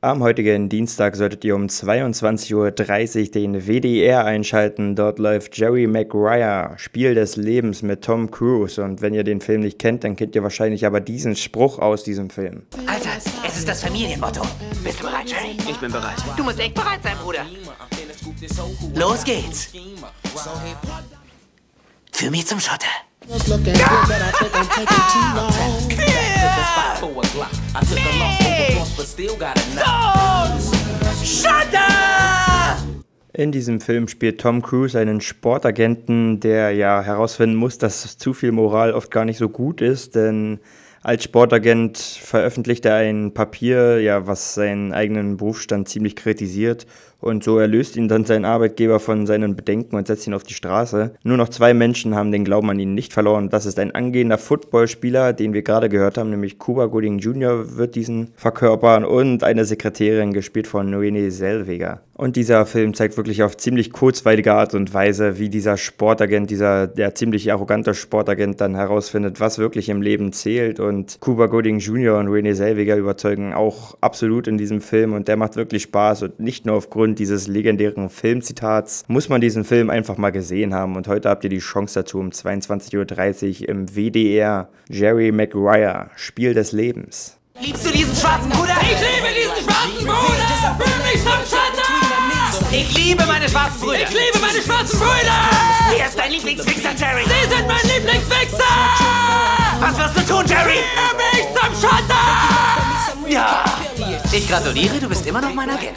Am heutigen Dienstag solltet ihr um 22.30 Uhr den WDR einschalten. Dort läuft Jerry Maguire, Spiel des Lebens mit Tom Cruise. Und wenn ihr den Film nicht kennt, dann kennt ihr wahrscheinlich aber diesen Spruch aus diesem Film. Alter, es ist das Familienmotto. Bist du bereit, Jerry? Ich bin bereit. Du musst echt bereit sein, Bruder. Los geht's. Für mich zum Schotter. In diesem Film spielt Tom Cruise einen Sportagenten, der ja herausfinden muss, dass zu viel Moral oft gar nicht so gut ist, denn als Sportagent veröffentlicht er ein Papier, ja, was seinen eigenen Berufsstand ziemlich kritisiert und so erlöst ihn dann sein Arbeitgeber von seinen Bedenken und setzt ihn auf die Straße. Nur noch zwei Menschen haben den Glauben an ihn nicht verloren. Das ist ein angehender Footballspieler, den wir gerade gehört haben, nämlich Cuba Gooding Jr. wird diesen verkörpern und eine Sekretärin, gespielt von Noene Selweger. Und dieser Film zeigt wirklich auf ziemlich kurzweilige Art und Weise, wie dieser Sportagent, dieser der ziemlich arrogante Sportagent dann herausfindet, was wirklich im Leben zählt. Und Cuba Gooding Jr. und René Selweger überzeugen auch absolut in diesem Film und der macht wirklich Spaß und nicht nur aufgrund aufgrund dieses legendären Filmzitats muss man diesen Film einfach mal gesehen haben. Und heute habt ihr die Chance dazu um 22.30 Uhr im WDR. Jerry Maguire, Spiel des Lebens. Liebst du diesen schwarzen Bruder? Ich liebe diesen schwarzen Bruder! Für mich zum Schatten! Ich liebe meine schwarzen Brüder! Ich liebe meine schwarzen Brüder! Wer ist dein Lieblingswichser, Jerry? Sie sind mein Lieblingswichser! Was wirst du tun, Jerry? Für mich zum Schatten! Ja! Ich gratuliere, du bist immer noch mein Agent.